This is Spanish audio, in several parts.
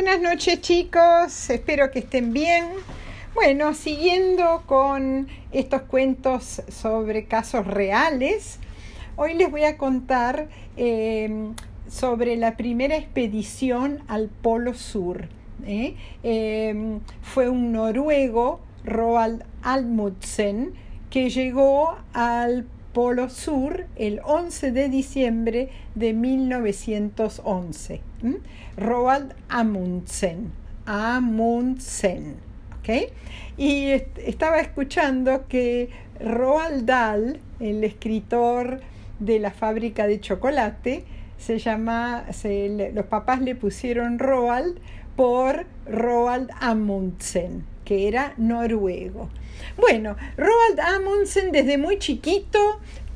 Buenas noches chicos, espero que estén bien. Bueno, siguiendo con estos cuentos sobre casos reales, hoy les voy a contar eh, sobre la primera expedición al Polo Sur. ¿eh? Eh, fue un noruego, Roald Almudsen, que llegó al Polo Sur el 11 de diciembre de 1911. Roald Amundsen. Amundsen. ¿ok? Y estaba escuchando que Roald Dahl, el escritor de la fábrica de chocolate, se llama, los papás le pusieron Roald por Roald Amundsen, que era noruego. Bueno, Roald Amundsen desde muy chiquito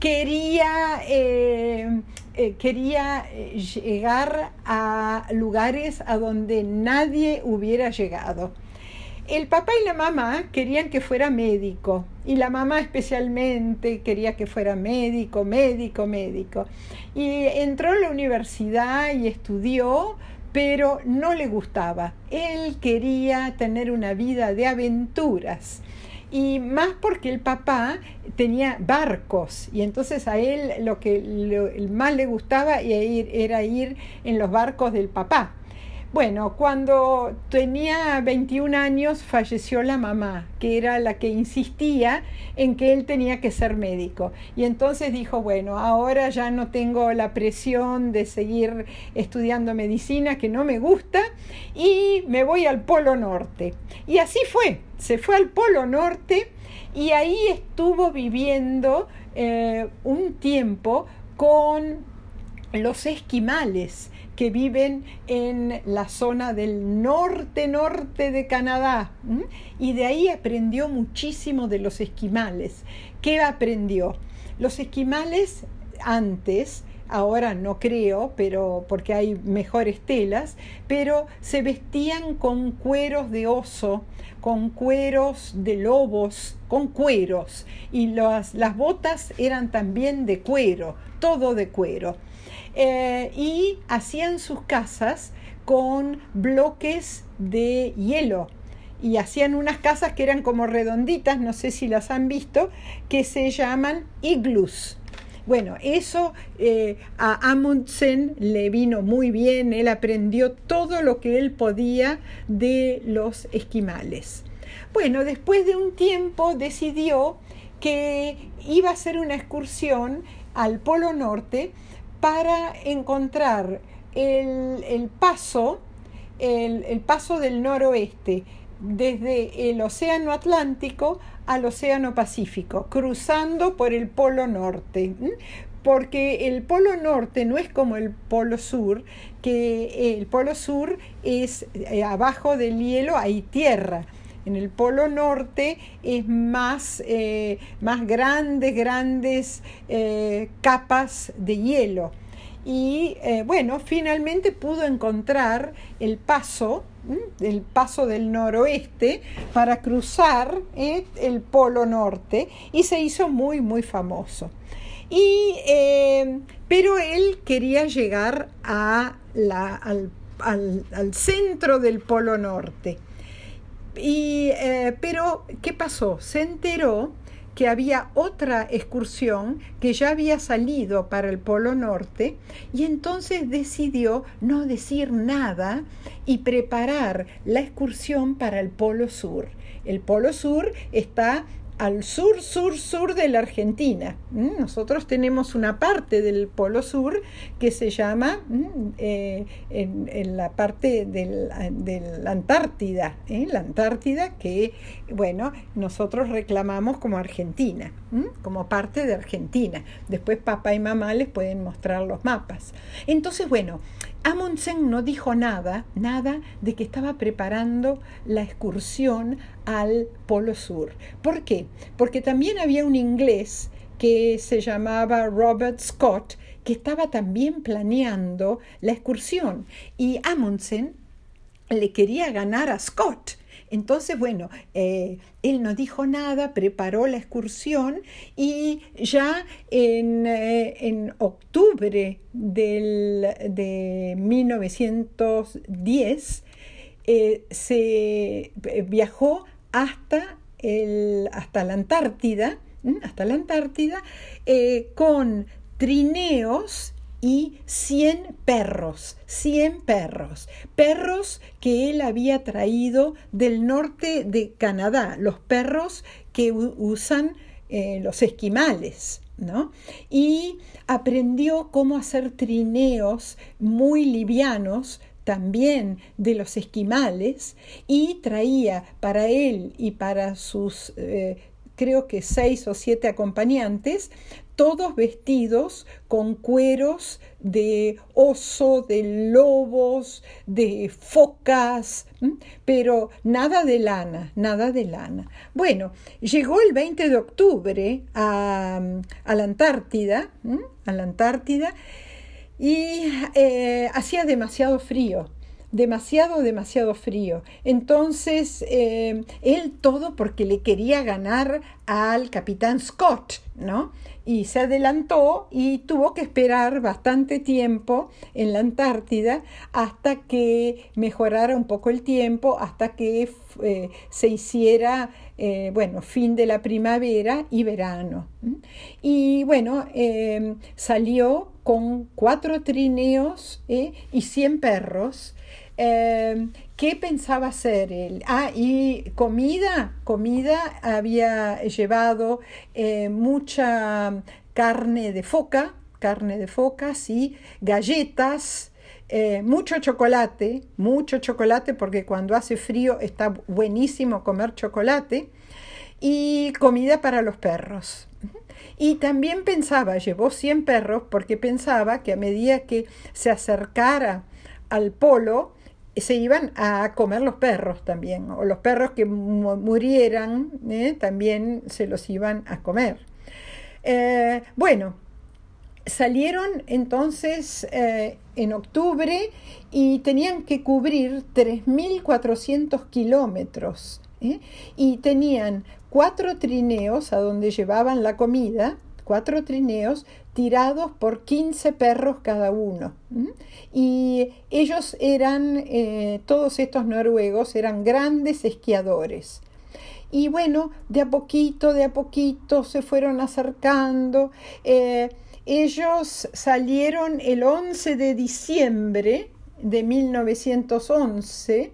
quería, eh, eh, quería eh, llegar a lugares a donde nadie hubiera llegado. El papá y la mamá querían que fuera médico y la mamá especialmente quería que fuera médico, médico, médico. Y entró a la universidad y estudió, pero no le gustaba. Él quería tener una vida de aventuras y más porque el papá tenía barcos y entonces a él lo que más le gustaba era ir en los barcos del papá. Bueno, cuando tenía 21 años falleció la mamá, que era la que insistía en que él tenía que ser médico. Y entonces dijo, bueno, ahora ya no tengo la presión de seguir estudiando medicina, que no me gusta, y me voy al Polo Norte. Y así fue, se fue al Polo Norte y ahí estuvo viviendo eh, un tiempo con los esquimales que viven en la zona del norte-norte de Canadá. Y de ahí aprendió muchísimo de los esquimales. ¿Qué aprendió? Los esquimales antes ahora no creo, pero porque hay mejores telas, pero se vestían con cueros de oso, con cueros de lobos, con cueros, y las, las botas eran también de cuero, todo de cuero. Eh, y hacían sus casas con bloques de hielo y hacían unas casas que eran como redonditas, no sé si las han visto, que se llaman iglus. Bueno, eso eh, a Amundsen le vino muy bien, él aprendió todo lo que él podía de los esquimales. Bueno, después de un tiempo decidió que iba a hacer una excursión al Polo Norte para encontrar el, paso, el, paso del noroeste desde el Océano Atlántico al Océano Pacífico, cruzando por el Polo Norte. Porque el Polo Norte no es como el Polo Sur, que el Polo Sur es eh, abajo del hielo hay tierra. En el Polo Norte es más, eh, más grandes, grandes eh, capas de hielo. Y eh, bueno, finalmente pudo encontrar el paso, el paso del noroeste para cruzar el Polo Norte y se hizo muy, muy famoso. Y, pero él quería llegar a la, al, al centro del Polo Norte. Y, eh, pero, ¿qué pasó? Se enteró que había otra excursión que ya había salido para el Polo Norte y entonces decidió no decir nada y preparar la excursión para el Polo Sur. El Polo Sur está al sur, sur, sur de la Argentina. ¿Mm? Nosotros tenemos una parte del Polo Sur que se llama ¿Mm? eh, en, la parte de la Antártida, ¿eh? la Antártida que, bueno, nosotros reclamamos como Argentina, ¿Mm? como parte de Argentina. Después papá y mamá les pueden mostrar los mapas. Entonces, bueno, Amundsen no dijo nada, nada de que estaba preparando la excursión al Polo Sur. ¿Por qué? Porque también había un inglés que se llamaba Robert Scott, que estaba también planeando la excursión. Y Amundsen le quería ganar a Scott. Entonces, bueno, eh, él no dijo nada, preparó la excursión y ya en, eh, octubre de 1910 eh, se viajó hasta, el, hasta la Antártida, hasta la Antártida, con trineos y 100 perros, 100 perros, perros que él había traído del norte de Canadá, los perros que usan eh, los esquimales. ¿No? Y aprendió cómo hacer trineos muy livianos también de los esquimales y traía para él y para sus eh, creo que seis o siete acompañantes todos vestidos con cueros de oso, de lobos, de focas, pero nada de lana, nada de lana. Bueno, llegó el 20 de octubre a, la Antártida, a la Antártida, y eh, hacía demasiado frío demasiado, demasiado frío. Entonces, eh, él todo porque le quería ganar al capitán Scott, ¿no? Y se adelantó y tuvo que esperar bastante tiempo en la Antártida hasta que mejorara un poco el tiempo, hasta que eh, se hiciera, eh, bueno, fin de la primavera y verano. Y bueno, salió con cuatro trineos y cien perros Em, ¿Qué pensaba hacer él? Ah, y comida, comida había llevado eh, mucha carne de foca, carne de foca, sí, galletas, eh, mucho chocolate, mucho chocolate porque cuando hace frío está buenísimo comer chocolate y comida para los perros. Y también pensaba, llevó 100 perros porque pensaba que a medida que se acercara al polo, se iban a comer los perros también, o los perros que murieran ¿eh? también se los iban a comer. Eh, bueno, salieron entonces eh, en octubre y tenían que cubrir 3.400 kilómetros y tenían cuatro trineos a donde llevaban la comida, cuatro trineos tirados por 15 perros cada uno. Y ellos eran, eh, todos estos noruegos, eran grandes esquiadores. Y bueno, de a poquito, de a poquito se fueron acercando. Eh, ellos salieron el 11 de diciembre de 1911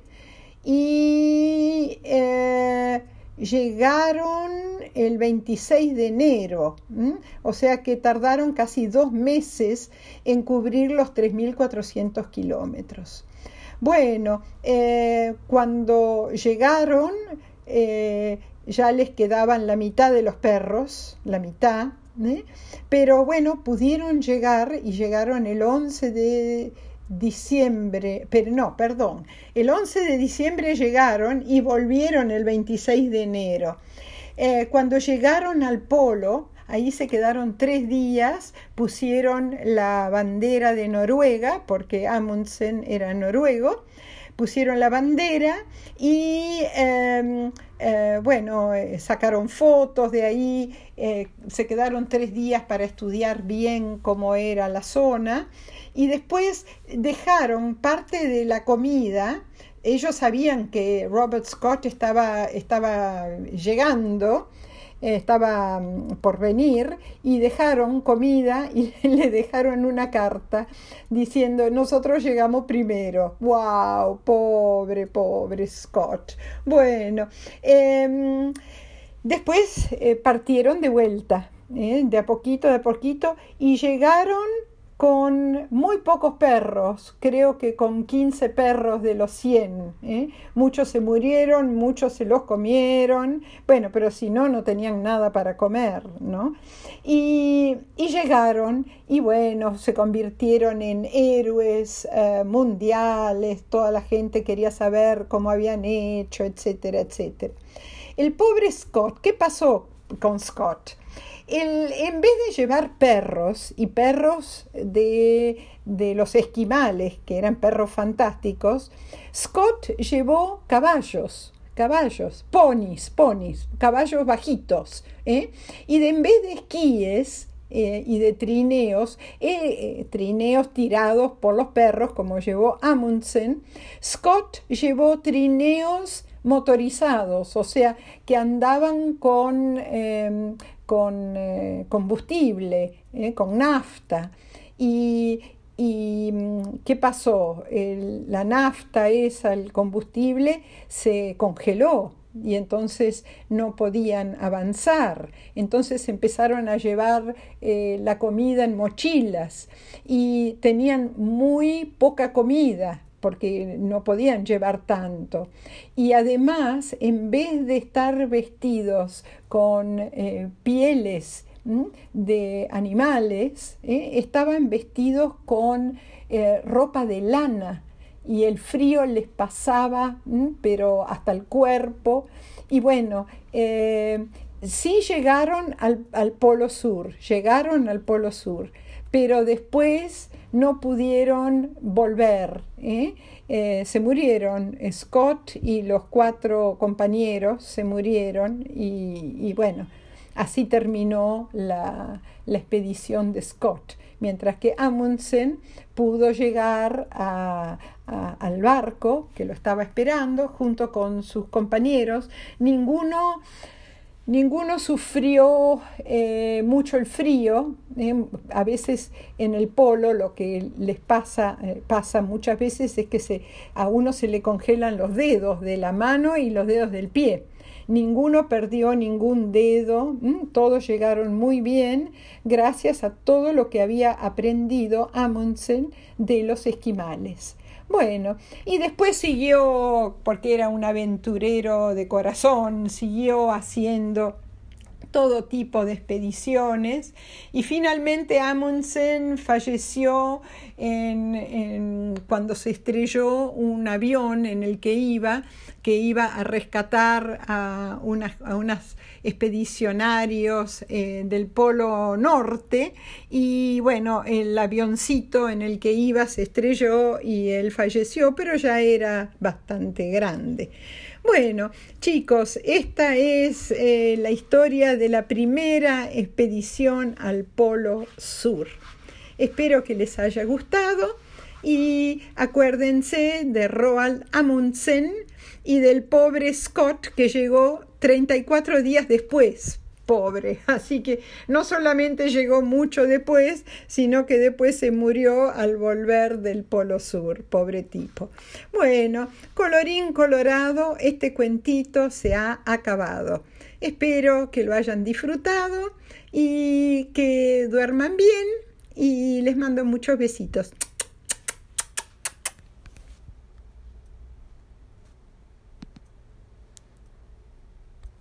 y eh, llegaron el 26 de enero, o sea que tardaron casi dos meses en cubrir los 3.400 kilómetros. Bueno, eh, cuando llegaron eh, ya les quedaban la mitad de los perros, la mitad, pero bueno, pudieron llegar y llegaron el 11 de diciembre, pero no, perdón, el 11 de diciembre llegaron y volvieron el 26 de enero. Eh, cuando llegaron al polo, ahí se quedaron tres días, pusieron la bandera de Noruega, porque Amundsen era noruego, pusieron la bandera y em, eh, bueno, eh, sacaron fotos de ahí, se quedaron tres días para estudiar bien cómo era la zona y después dejaron parte de la comida. Ellos sabían que Robert Scott estaba, estaba llegando, estaba mm, por venir y dejaron comida y le dejaron una carta diciendo nosotros llegamos primero. ¡Wow! Pobre, pobre Scott. Bueno, em, después eh, partieron de vuelta, ¿eh? de a poquito, de a poquito, y llegaron con muy pocos perros, creo que con 15 perros de los 100. ¿eh? Muchos se murieron, muchos se los comieron, bueno, pero si no, no tenían nada para comer, ¿no? Y, llegaron y bueno, se convirtieron en héroes eh, mundiales, toda la gente quería saber cómo habían hecho, etcétera, etcétera. El pobre Scott, ¿qué pasó con Scott? En vez de llevar perros y perros de, los esquimales, que eran perros fantásticos, Scott llevó caballos, caballos, ponis, ponis, caballos bajitos. ¿eh? Y de, en vez de esquíes, eh, y de trineos, eh, trineos tirados por los perros, como llevó Amundsen, Scott llevó trineos motorizados, o sea, que andaban con, con combustible, con nafta. Y, mm, qué pasó? la nafta esa, el combustible, se congeló y entonces no podían avanzar. Entonces empezaron a llevar eh, la comida en mochilas y tenían muy poca comida porque no podían llevar tanto. Y además, en vez de estar vestidos con eh, pieles de animales, eh, estaban vestidos con ropa de lana y el frío les pasaba, pero hasta el cuerpo. Y bueno, eh, sí llegaron al, Polo Sur, llegaron al Polo Sur, pero después no pudieron volver. ¿eh? Eh, se murieron, Scott y los cuatro compañeros se murieron y, bueno, así terminó la, la expedición de Scott mientras que Amundsen pudo llegar al barco que lo estaba esperando junto con sus compañeros. Ninguno, ninguno sufrió eh, mucho el frío. Eh, a veces en el polo lo que les pasa, eh, pasa muchas veces es que a uno se le congelan los dedos de la mano y los dedos del pie. Ninguno perdió ningún dedo, todos llegaron muy bien gracias a todo lo que había aprendido Amundsen de los esquimales. Bueno, y después siguió, porque era un aventurero de corazón, siguió haciendo todo tipo de expediciones y finalmente Amundsen falleció en, cuando se estrelló un avión en el que iba, que iba a rescatar a, unas, expedicionarios eh, del Polo Norte y bueno, el avioncito en el que iba se estrelló y él falleció, pero ya era bastante grande. Bueno, chicos, esta es eh, la historia de la primera expedición al Polo Sur. Espero que les haya gustado y acuérdense de Roald Amundsen y del pobre Scott que llegó 34 días después pobre. Así que no solamente llegó mucho después, sino que después se murió al volver del Polo Sur, pobre tipo. Bueno, colorín colorado, este cuentito se ha acabado. Espero que lo hayan disfrutado y que duerman bien y les mando muchos besitos.